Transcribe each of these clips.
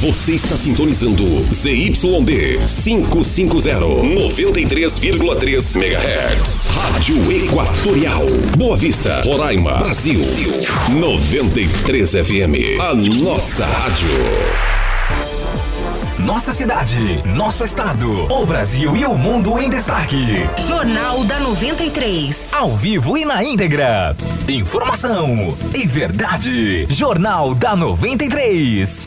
Você está sintonizando ZYD 550, 93,3 MHz. Rádio Equatorial. Boa Vista, Roraima, Brasil. 93 FM. A nossa rádio. Nossa cidade, nosso estado, o Brasil e o mundo em destaque. Jornal da 93. Ao vivo e na íntegra. Informação e verdade. Jornal da 93.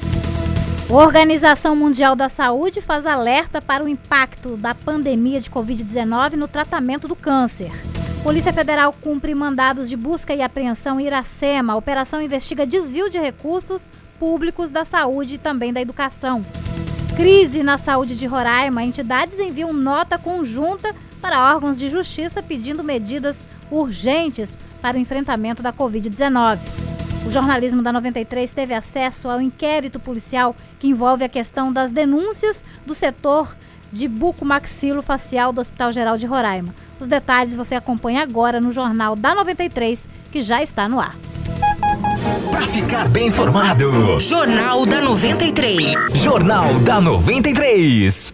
Organização Mundial da Saúde faz alerta para o impacto da pandemia de Covid-19 no tratamento do câncer. Polícia Federal cumpre mandados de busca e apreensão em Iracema. A operação investiga desvio de recursos públicos da saúde e também da educação. Crise na saúde de Roraima. Entidades enviam nota conjunta para órgãos de justiça pedindo medidas urgentes para o enfrentamento da Covid-19. O jornalismo da 93 teve acesso ao inquérito policial que envolve a questão das denúncias do setor de bucomaxilo-facial do Hospital Geral de Roraima. Os detalhes você acompanha agora no Jornal da 93, que já está no ar. Para ficar bem informado. Jornal da 93. Jornal da 93.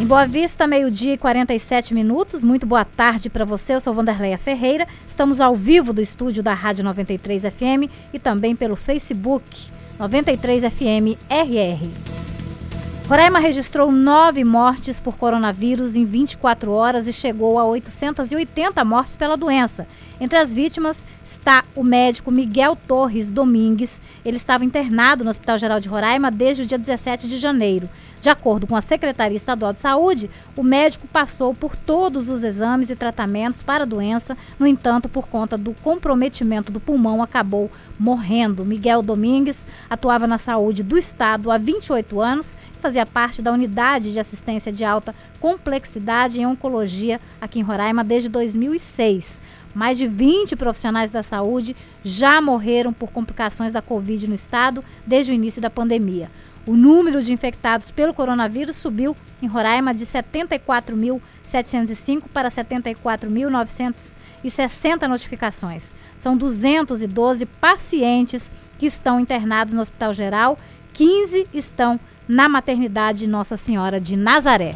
Em Boa Vista, meio-dia e 47 minutos. Muito boa tarde para você. Eu sou Vanderleia Ferreira. Estamos ao vivo do estúdio da Rádio 93 FM e também pelo Facebook 93 FM RR. Roraima registrou nove mortes por coronavírus em 24 horas e chegou a 880 mortes pela doença. Entre as vítimas está o médico Miguel Torres Domingues. Ele estava internado no Hospital Geral de Roraima desde o dia 17 de janeiro. De acordo com a Secretaria Estadual de Saúde, o médico passou por todos os exames e tratamentos para a doença, no entanto, por conta do comprometimento do pulmão, acabou morrendo. Miguel Domingues atuava na saúde do estado há 28 anos e fazia parte da unidade de assistência de alta complexidade em oncologia aqui em Roraima desde 2006. Mais de 20 profissionais da saúde já morreram por complicações da Covid no estado desde o início da pandemia. O número de infectados pelo coronavírus subiu em Roraima de 74.705 para 74.960 notificações. São 212 pacientes que estão internados no Hospital Geral, 15 estão na maternidade Nossa Senhora de Nazaré.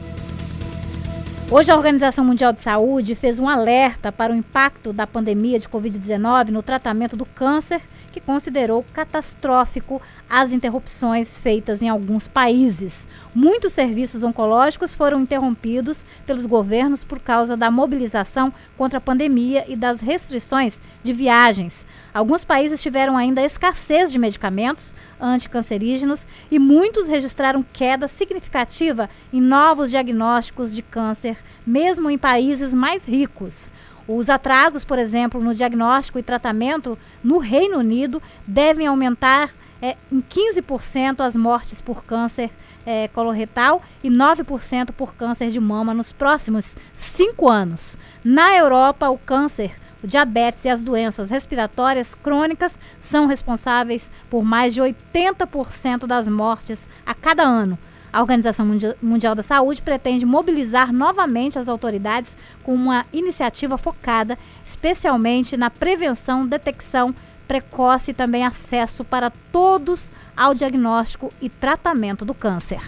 Hoje, a Organização Mundial de Saúde fez um alerta para o impacto da pandemia de Covid-19 no tratamento do câncer, que considerou catastrófico as interrupções feitas em alguns países. Muitos serviços oncológicos foram interrompidos pelos governos por causa da mobilização contra a pandemia e das restrições de viagens. Alguns países tiveram ainda escassez de medicamentos anticancerígenos e muitos registraram queda significativa em novos diagnósticos de câncer, mesmo em países mais ricos. Os atrasos, por exemplo, no diagnóstico e tratamento no Reino Unido devem aumentar é, em 15% as mortes por câncer é, coloretal e 9% por câncer de mama nos próximos cinco anos. Na Europa, o câncer, o diabetes e as doenças respiratórias crônicas são responsáveis por mais de 80% das mortes a cada ano. A Organização Mundial da Saúde pretende mobilizar novamente as autoridades com uma iniciativa focada especialmente na prevenção, detecção precoce e também acesso para todos ao diagnóstico e tratamento do câncer.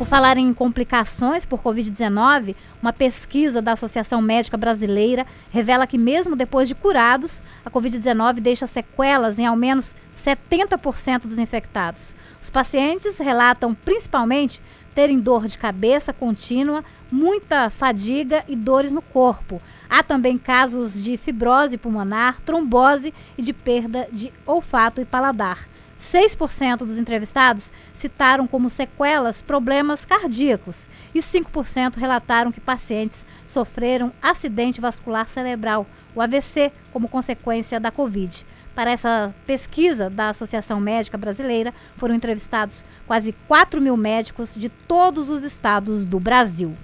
Por falar em complicações por Covid-19, uma pesquisa da Associação Médica Brasileira revela que, mesmo depois de curados, a Covid-19 deixa sequelas em ao menos 70% dos infectados. Os pacientes relatam principalmente terem dor de cabeça contínua, muita fadiga e dores no corpo. Há também casos de fibrose pulmonar, trombose e de perda de olfato e paladar. 6% dos entrevistados citaram como sequelas problemas cardíacos e 5% relataram que pacientes sofreram acidente vascular cerebral, o AVC, como consequência da Covid. Para essa pesquisa da Associação Médica Brasileira, foram entrevistados quase 4 mil médicos de todos os estados do Brasil.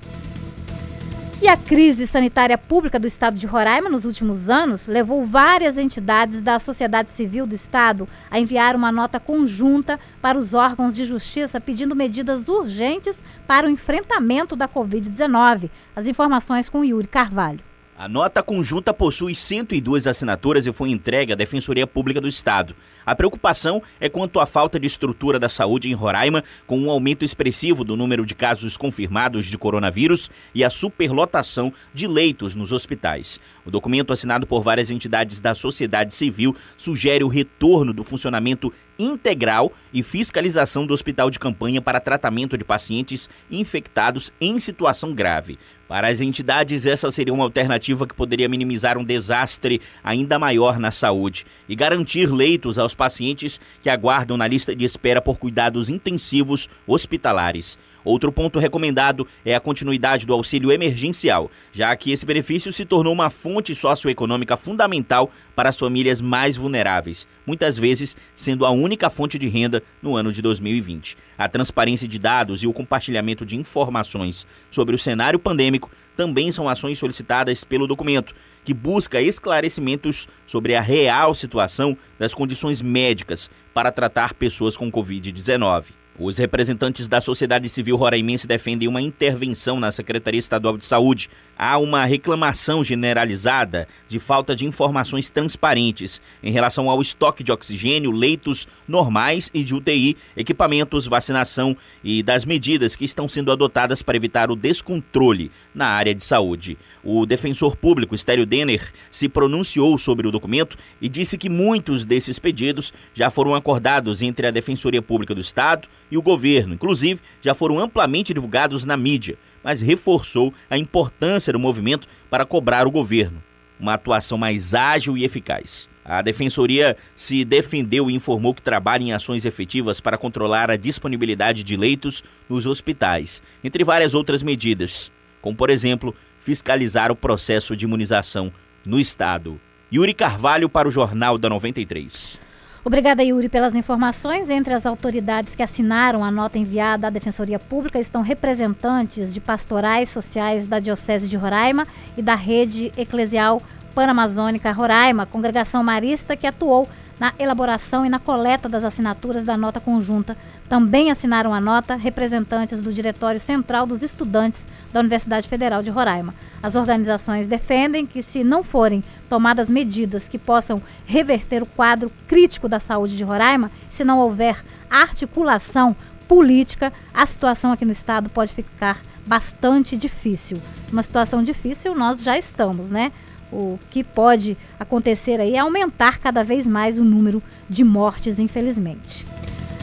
E a crise sanitária pública do estado de Roraima nos últimos anos levou várias entidades da sociedade civil do estado a enviar uma nota conjunta para os órgãos de justiça pedindo medidas urgentes para o enfrentamento da Covid-19. As informações com Yuri Carvalho. A nota conjunta possui 102 assinaturas e foi entregue à Defensoria Pública do Estado. A preocupação é quanto à falta de estrutura da saúde em Roraima, com um aumento expressivo do número de casos confirmados de coronavírus e a superlotação de leitos nos hospitais. O documento assinado por várias entidades da sociedade civil sugere o retorno do funcionamento integral e fiscalização do hospital de campanha para tratamento de pacientes infectados em situação grave. Para as entidades, essa seria uma alternativa que poderia minimizar um desastre ainda maior na saúde e garantir leitos aos pacientes que aguardam na lista de espera por cuidados intensivos hospitalares. Outro ponto recomendado é a continuidade do auxílio emergencial, já que esse benefício se tornou uma fonte socioeconômica fundamental para as famílias mais vulneráveis, muitas vezes sendo a única fonte de renda no ano de 2020. A transparência de dados e o compartilhamento de informações sobre o cenário pandêmico também são ações solicitadas pelo documento, que busca esclarecimentos sobre a real situação das condições médicas para tratar pessoas com Covid-19. Os representantes da sociedade civil roraimense defendem uma intervenção na Secretaria Estadual de Saúde. Há uma reclamação generalizada de falta de informações transparentes em relação ao estoque de oxigênio, leitos normais e de UTI, equipamentos, vacinação e das medidas que estão sendo adotadas para evitar o descontrole na área de saúde. O defensor público, Estélio Denner, se pronunciou sobre o documento e disse que muitos desses pedidos já foram acordados entre a Defensoria Pública do Estado e o governo, inclusive já foram amplamente divulgados na mídia, mas reforçou a importância do movimento para cobrar o governo uma atuação mais ágil e eficaz. A defensoria se defendeu e informou que trabalha em ações efetivas para controlar a disponibilidade de leitos nos hospitais, entre várias outras medidas, como por exemplo, fiscalizar o processo de imunização no estado. Yuri Carvalho para o Jornal da 93. Obrigada, Yuri, pelas informações. Entre as autoridades que assinaram a nota enviada à Defensoria Pública estão representantes de pastorais sociais da Diocese de Roraima e da Rede Eclesial Panamazônica Roraima, congregação marista que atuou na elaboração e na coleta das assinaturas da nota conjunta. Também assinaram a nota representantes do Diretório Central dos Estudantes da Universidade Federal de Roraima. As organizações defendem que, se não forem tomadas medidas que possam reverter o quadro crítico da saúde de Roraima, se não houver articulação política, a situação aqui no estado pode ficar bastante difícil. Uma situação difícil nós já estamos, né? O que pode acontecer aí é aumentar cada vez mais o número de mortes, infelizmente.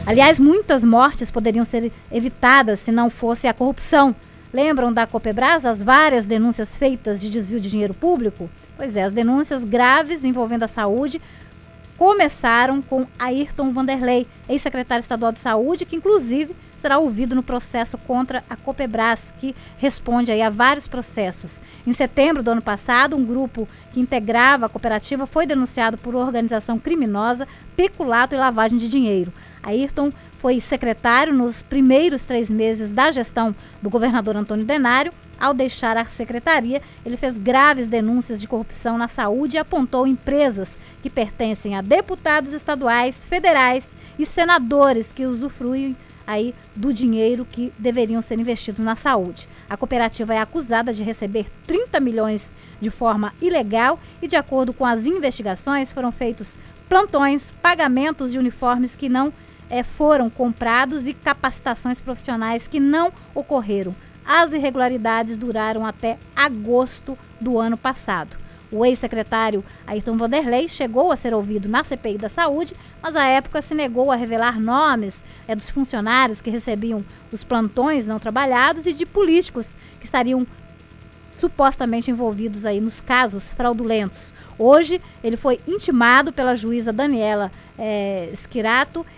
Aliás, muitas mortes poderiam ser evitadas se não fosse a corrupção. Lembram da Copebras as várias denúncias feitas de desvio de dinheiro público? Pois é, as denúncias graves envolvendo a saúde começaram com Ayrton Vanderlei, ex-secretário estadual de saúde, que inclusive será ouvido no processo contra a Copebras, que responde aí a vários processos. Em setembro do ano passado, um grupo que integrava a cooperativa foi denunciado por organização criminosa, peculato e lavagem de dinheiro. Ayrton foi secretário nos primeiros três meses da gestão do governador Antônio Denário. Ao deixar a secretaria, ele fez graves denúncias de corrupção na saúde e apontou empresas que pertencem a deputados estaduais, federais e senadores que usufruem aí do dinheiro que deveriam ser investidos na saúde. A cooperativa é acusada de receber 30 milhões de forma ilegal e, de acordo com as investigações, foram feitos plantões, pagamentos de uniformes que não é, foram comprados e capacitações profissionais que não ocorreram. As irregularidades duraram até agosto do ano passado. O ex-secretário Ayrton Vanderlei chegou a ser ouvido na CPI da Saúde, mas à época se negou a revelar nomes é, dos funcionários que recebiam os plantões não trabalhados e de políticos que estariam supostamente envolvidos aí nos casos fraudulentos. Hoje ele foi intimado pela juíza Daniela é,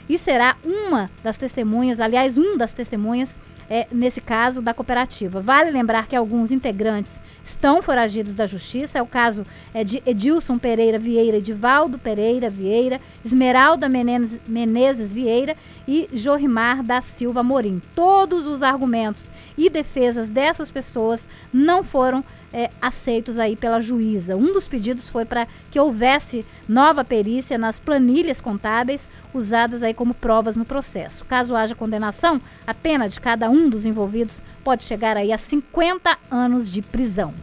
e será uma das testemunhas, aliás, um das testemunhas é, nesse caso da cooperativa. Vale lembrar que alguns integrantes estão foragidos da justiça. É o caso é, de Edilson Pereira Vieira, Edivaldo Pereira Vieira, Esmeralda Menezes, Menezes Vieira e Jorimar da Silva Morim. Todos os argumentos e defesas dessas pessoas não foram é, aceitos aí pela juíza. Um dos pedidos foi para que houvesse nova perícia nas planilhas contábeis usadas aí como provas no processo. Caso haja condenação, a pena de cada um dos envolvidos pode chegar aí a 50 anos de prisão.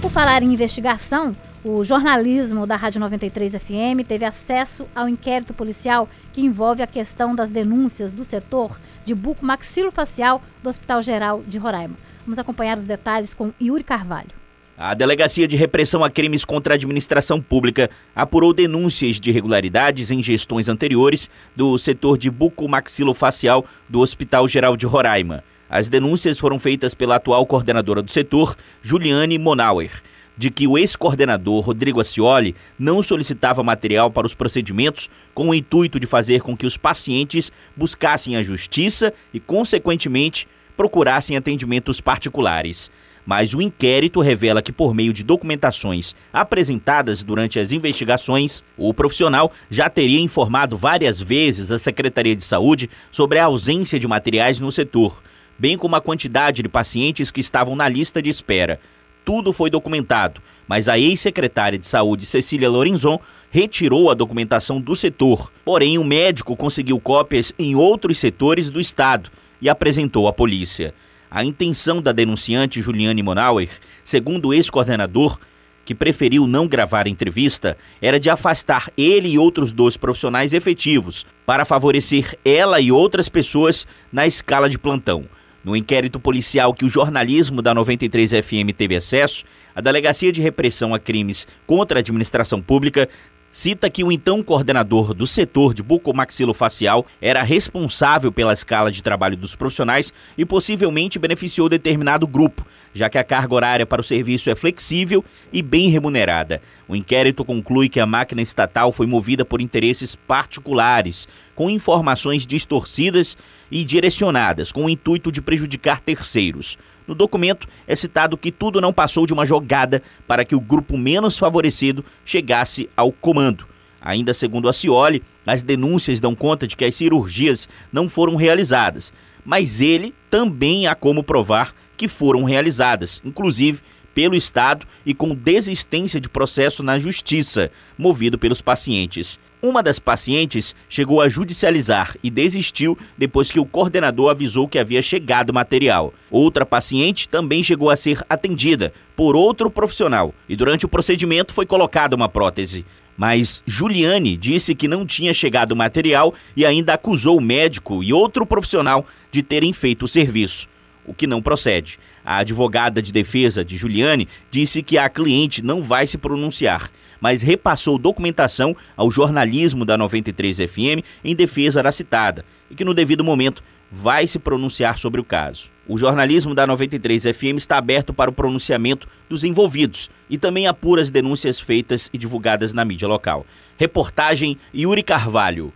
por falar em investigação, o jornalismo da Rádio 93 FM teve acesso ao inquérito policial que envolve a questão das denúncias do setor de buco maxilofacial do Hospital Geral de Roraima. Vamos acompanhar os detalhes com Yuri Carvalho. A Delegacia de Repressão a Crimes contra a Administração Pública apurou denúncias de irregularidades em gestões anteriores do setor de bucomaxilofacial do Hospital Geral de Roraima. As denúncias foram feitas pela atual coordenadora do setor, Juliane Monauer, de que o ex-coordenador Rodrigo Acioli não solicitava material para os procedimentos com o intuito de fazer com que os pacientes buscassem a justiça e, consequentemente, procurassem atendimentos particulares mas o inquérito revela que, por meio de documentações apresentadas durante as investigações, o profissional já teria informado várias vezes a Secretaria de Saúde sobre a ausência de materiais no setor, bem como a quantidade de pacientes que estavam na lista de espera. Tudo foi documentado, mas a ex-secretária de Saúde, Cecília Lorenzon, retirou a documentação do setor. Porém, o médico conseguiu cópias em outros setores do estado e apresentou à polícia. A intenção da denunciante Juliane Monauer, segundo o ex-coordenador, que preferiu não gravar a entrevista, era de afastar ele e outros dois profissionais efetivos para favorecer ela e outras pessoas na escala de plantão. No inquérito policial que o jornalismo da 93 FM teve acesso, a Delegacia de Repressão a Crimes contra a Administração Pública cita que o então coordenador do setor de bucomaxilofacial era responsável pela escala de trabalho dos profissionais e possivelmente beneficiou determinado grupo, já que a carga horária para o serviço é flexível e bem remunerada. O inquérito conclui que a máquina estatal foi movida por interesses particulares, com informações distorcidas e direcionadas, com o intuito de prejudicar terceiros. No documento é citado que tudo não passou de uma jogada para que o grupo menos favorecido chegasse ao comando. Ainda segundo a Cioli, as denúncias dão conta de que as cirurgias não foram realizadas, mas ele também há como provar que foram realizadas, inclusive pelo Estado e com desistência de processo na Justiça, movido pelos pacientes. Uma das pacientes chegou a judicializar e desistiu depois que o coordenador avisou que havia chegado material. Outra paciente também chegou a ser atendida por outro profissional e durante o procedimento foi colocada uma prótese. Mas Juliane disse que não tinha chegado material e ainda acusou o médico e outro profissional de terem feito o serviço o que não procede. A advogada de defesa de Juliane disse que a cliente não vai se pronunciar, mas repassou documentação ao jornalismo da 93 FM em defesa da citada e que no devido momento vai se pronunciar sobre o caso. O jornalismo da 93 FM está aberto para o pronunciamento dos envolvidos e também apura as denúncias feitas e divulgadas na mídia local. Reportagem Yuri Carvalho.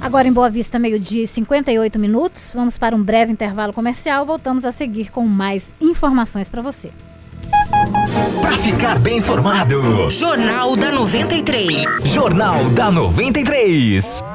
Agora em Boa Vista, meio-dia e 58 minutos. Vamos para um breve intervalo comercial. Voltamos a seguir com mais informações para você. Para ficar bem informado. Jornal da 93. Jornal da 93. 93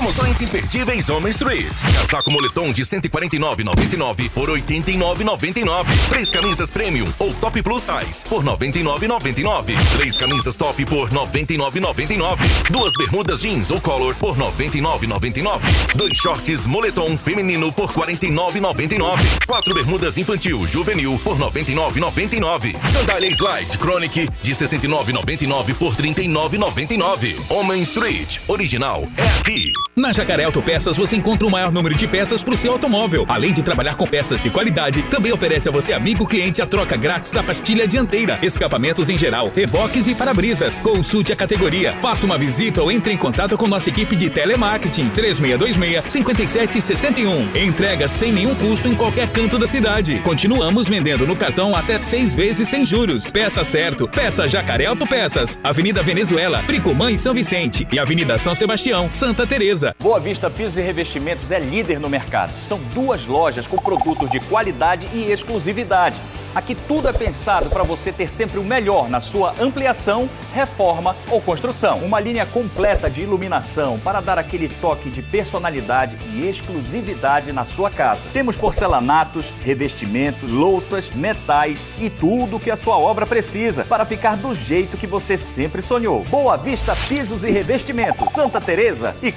Promoções imperdíveis Home Street. Casaco moletom de 149,99 por 89,99. Três camisas premium ou top plus size por 99,99. Três camisas top por 99,99. Duas bermudas jeans ou color por 99,99. Dois shorts moletom feminino por 49,99. Quatro bermudas infantil juvenil por 99,99. Sandália Slide Chronic de 69,99 por 39,99. Homem Street original é aqui. Na Jacaré Autopeças você encontra o maior número de peças para o seu automóvel. Além de trabalhar com peças de qualidade, também oferece a você, amigo cliente, a troca grátis da pastilha dianteira, escapamentos em geral, reboques e para-brisas. Consulte a categoria, faça uma visita ou entre em contato com nossa equipe de telemarketing 3626-5761. Entrega sem nenhum custo em qualquer canto da cidade. Continuamos vendendo no cartão até seis vezes sem juros. Peça certo, peça Jacaré Autopeças. Avenida Venezuela, Bricomã e São Vicente. E Avenida São Sebastião, Santa Teresa. Boa Vista Pisos e Revestimentos é líder no mercado. São duas lojas com produtos de qualidade e exclusividade. Aqui tudo é pensado para você ter sempre o melhor na sua ampliação, reforma ou construção. Uma linha completa de iluminação para dar aquele toque de personalidade e exclusividade na sua casa. Temos porcelanatos, revestimentos, louças, metais e tudo o que a sua obra precisa para ficar do jeito que você sempre sonhou. Boa Vista Pisos e Revestimentos, Santa Teresa e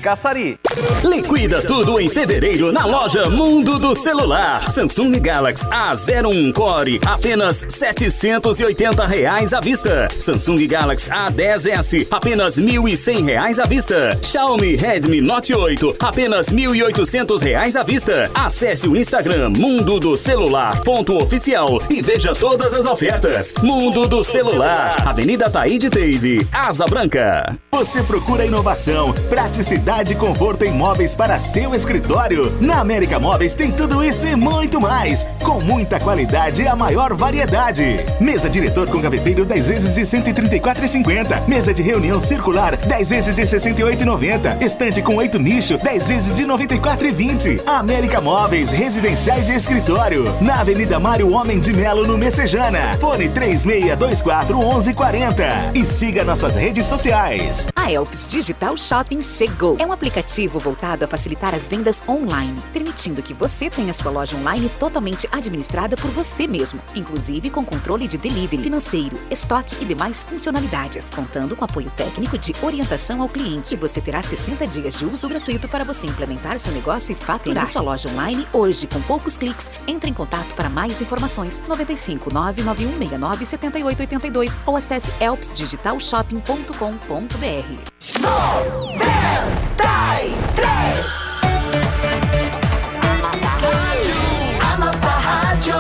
Liquida tudo em fevereiro na loja Mundo do Celular. Samsung Galaxy A01 Core apenas 780 reais à vista. Samsung Galaxy A10s, apenas 1.100 reais à vista. Xiaomi Redmi Note 8, apenas 1.800 reais à vista. Acesse o Instagram Mundo do Celular ponto oficial e veja todas as ofertas. Mundo do Celular, Avenida Taíde Teve, Asa Branca. Você procura inovação, praticidade conforto em móveis para seu escritório? Na América Móveis tem tudo isso e muito mais, com muita qualidade e a maior variedade. Mesa diretor com gaveteiro 10 vezes de 134,50. Mesa de reunião circular 10 vezes de 68,90. Estante com 8 nicho 10 vezes de 94,20. América Móveis, residenciais e escritório. Na Avenida Mário Homem de Melo, no Messejana. Fone 3624 1140. E siga nossas redes sociais. A Elps Digital Shopping chegou. É um aplicativo voltado a facilitar as vendas online, permitindo que você tenha sua loja online totalmente administrada por você mesmo, inclusive com controle de delivery, financeiro, estoque e demais funcionalidades, contando com apoio técnico de orientação ao cliente. Você terá 60 dias de uso gratuito para você implementar seu negócio e faturar sua loja online hoje com poucos cliques. Entre em contato para mais informações 95 99169 7882 ou acesse elpsdigitalshopping.com.br. 93 A nossa rádio A nossa rádio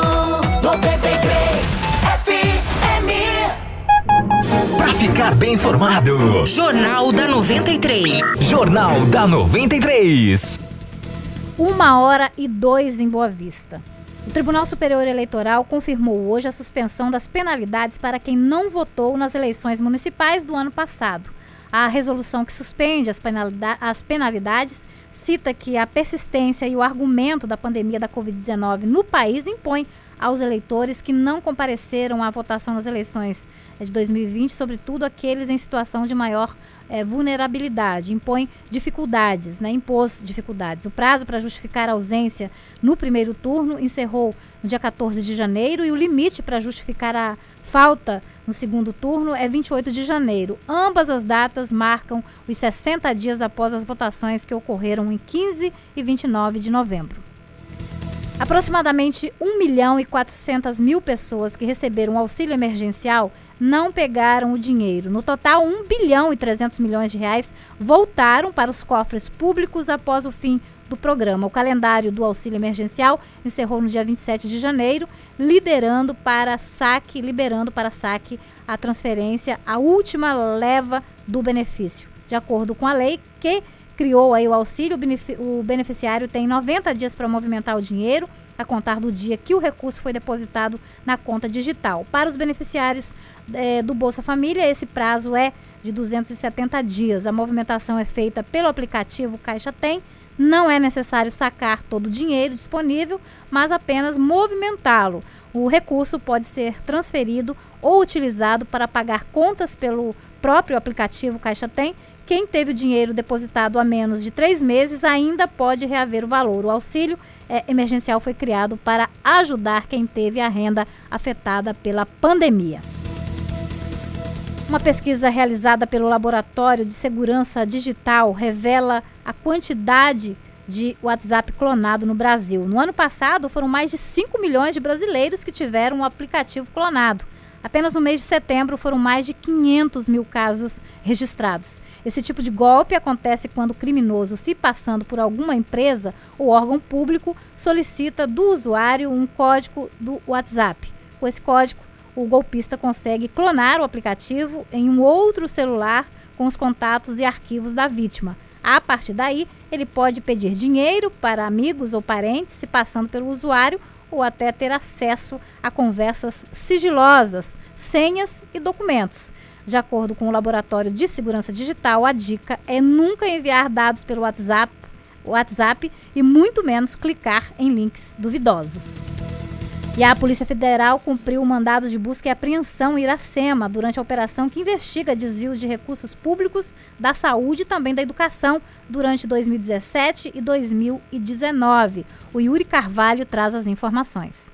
93 FM Pra ficar bem informado. Jornal da 93. Jornal da 93. Uma hora e dois em Boa Vista. O Tribunal Superior Eleitoral confirmou hoje a suspensão das penalidades para quem não votou nas eleições municipais do ano passado. A resolução que suspende as, as penalidades cita que a persistência e o argumento da pandemia da Covid-19 no país impõe aos eleitores que não compareceram à votação nas eleições de 2020, sobretudo aqueles em situação de maior eh, vulnerabilidade, impõe dificuldades, né, impôs dificuldades. O prazo para justificar a ausência no primeiro turno encerrou no dia 14 de janeiro e o limite para justificar a falta no segundo turno é 28 de janeiro. Ambas as datas marcam os 60 dias após as votações que ocorreram em 15 e 29 de novembro. Aproximadamente 1 milhão e 400 mil pessoas que receberam auxílio emergencial não pegaram o dinheiro. No total, 1 bilhão e 300 milhões de reais voltaram para os cofres públicos após o fim do programa. O calendário do auxílio emergencial encerrou no dia 27 de janeiro, liderando para saque, liberando para saque a transferência, a última leva do benefício. De acordo com a lei que criou aí o auxílio, o beneficiário tem 90 dias para movimentar o dinheiro, a contar do dia que o recurso foi depositado na conta digital. Para os beneficiários é, do Bolsa Família, esse prazo é de 270 dias. A movimentação é feita pelo aplicativo Caixa Tem. Não é necessário sacar todo o dinheiro disponível, mas apenas movimentá-lo. O recurso pode ser transferido ou utilizado para pagar contas pelo próprio aplicativo Caixa Tem quem teve o dinheiro depositado há menos de três meses ainda pode reaver o valor. O auxílio é, emergencial foi criado para ajudar quem teve a renda afetada pela pandemia. Uma pesquisa realizada pelo Laboratório de Segurança Digital revela a quantidade de WhatsApp clonado no Brasil. No ano passado, foram mais de 5 milhões de brasileiros que tiveram o aplicativo clonado. Apenas no mês de setembro foram mais de 500 mil casos registrados. Esse tipo de golpe acontece quando o criminoso, se passando por alguma empresa ou órgão público, solicita do usuário um código do WhatsApp. Com esse código, o golpista consegue clonar o aplicativo em um outro celular com os contatos e arquivos da vítima. A partir daí, ele pode pedir dinheiro para amigos ou parentes, se passando pelo usuário, ou até ter acesso a conversas sigilosas, senhas e documentos. De acordo com o Laboratório de Segurança Digital, a dica é nunca enviar dados pelo WhatsApp, WhatsApp e muito menos clicar em links duvidosos. E a Polícia Federal cumpriu o mandado de busca e apreensão em Iracema durante a operação que investiga desvios de recursos públicos da saúde e também da educação durante 2017 e 2019. O Yuri Carvalho traz as informações.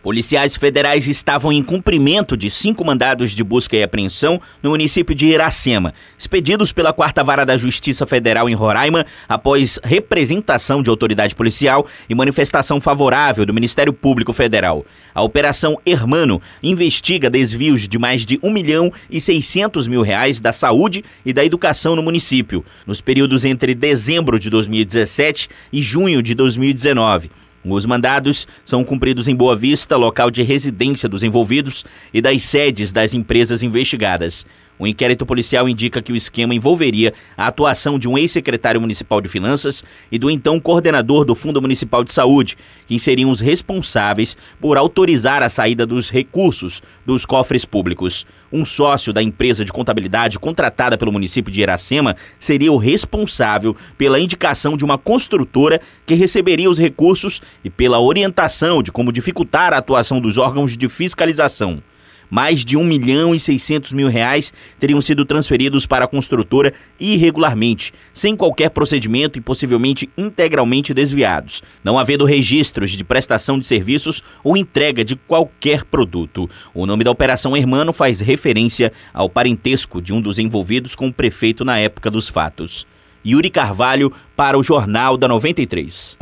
Policiais federais estavam em cumprimento de cinco mandados de busca e apreensão no município de Iracema, expedidos pela Quarta Vara da Justiça Federal em Roraima após representação de autoridade policial e manifestação favorável do Ministério Público Federal. A Operação Hermano investiga desvios de mais de 1 milhão e 600 mil reais da saúde e da educação no município, nos períodos entre dezembro de 2017 e junho de 2019. Os mandados são cumpridos em Boa Vista, local de residência dos envolvidos e das sedes das empresas investigadas. O inquérito policial indica que o esquema envolveria a atuação de um ex-secretário municipal de finanças e do então coordenador do Fundo Municipal de Saúde, que seriam os responsáveis por autorizar a saída dos recursos dos cofres públicos. Um sócio da empresa de contabilidade contratada pelo município de Iracema seria o responsável pela indicação de uma construtora que receberia os recursos e pela orientação de como dificultar a atuação dos órgãos de fiscalização mais de 1 milhão e 600 mil reais teriam sido transferidos para a construtora irregularmente, sem qualquer procedimento e possivelmente integralmente desviados, não havendo registros de prestação de serviços ou entrega de qualquer produto. O nome da Operação Hermano faz referência ao parentesco de um dos envolvidos com o prefeito na época dos fatos. Yuri Carvalho para o Jornal da 93.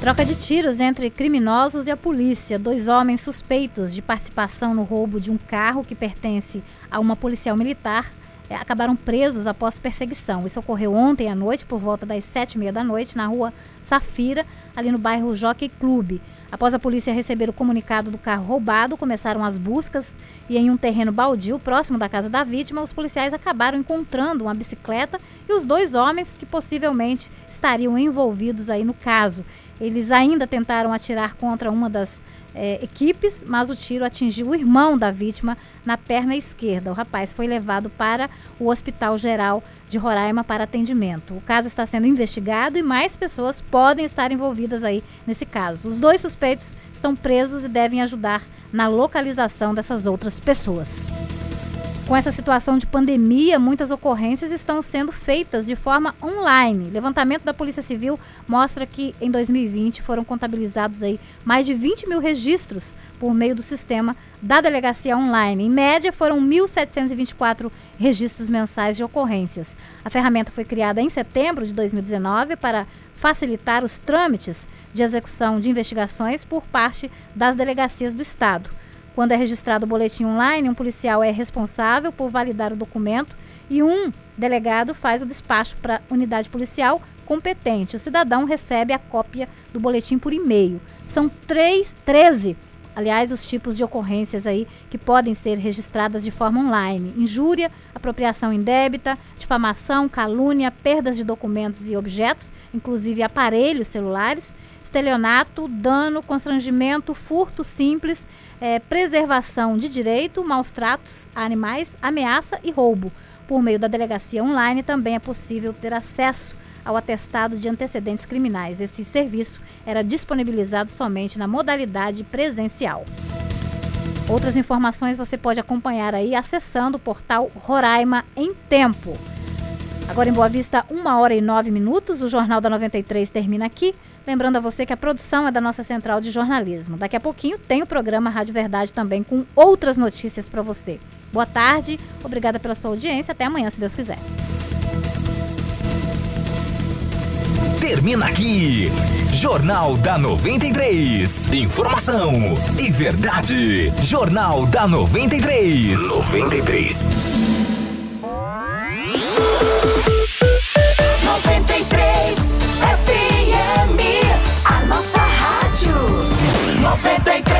Troca de tiros entre criminosos e a polícia. Dois homens suspeitos de participação no roubo de um carro que pertence a uma policial militar eh, acabaram presos após perseguição. Isso ocorreu ontem à noite, por volta das sete e meia da noite, na rua Safira, ali no bairro Jockey Clube. Após a polícia receber o comunicado do carro roubado, começaram as buscas e em um terreno baldio próximo da casa da vítima, os policiais acabaram encontrando uma bicicleta e os dois homens que possivelmente estariam envolvidos aí no caso. Eles ainda tentaram atirar contra uma das é, equipes, mas o tiro atingiu o irmão da vítima na perna esquerda. O rapaz foi levado para o Hospital Geral de Roraima para atendimento. O caso está sendo investigado e mais pessoas podem estar envolvidas aí nesse caso. Os dois suspeitos estão presos e devem ajudar na localização dessas outras pessoas. Com essa situação de pandemia, muitas ocorrências estão sendo feitas de forma online. Levantamento da Polícia Civil mostra que em 2020 foram contabilizados aí mais de 20 mil registros por meio do sistema da delegacia online. Em média, foram 1.724 registros mensais de ocorrências. A ferramenta foi criada em setembro de 2019 para facilitar os trâmites de execução de investigações por parte das delegacias do Estado. Quando é registrado o boletim online, um policial é responsável por validar o documento e um delegado faz o despacho para a unidade policial competente. O cidadão recebe a cópia do boletim por e-mail. São três, 13, aliás, os tipos de ocorrências aí que podem ser registradas de forma online: injúria, apropriação indébita, difamação, calúnia, perdas de documentos e objetos, inclusive aparelhos celulares, estelionato, dano, constrangimento, furto simples, é, preservação de direito, maus tratos a animais, ameaça e roubo. Por meio da delegacia online também é possível ter acesso ao atestado de antecedentes criminais. Esse serviço era disponibilizado somente na modalidade presencial. Outras informações você pode acompanhar aí acessando o portal Roraima em Tempo. Agora em Boa Vista, uma hora e nove minutos. O Jornal da 93 termina aqui. Lembrando a você que a produção é da nossa central de jornalismo. Daqui a pouquinho tem o programa Rádio Verdade também com outras notícias para você. Boa tarde, obrigada pela sua audiência. Até amanhã, se Deus quiser. Termina aqui. Jornal da 93. Informação e verdade. Jornal da 93. 93. 93 FM, a nossa rádio 93.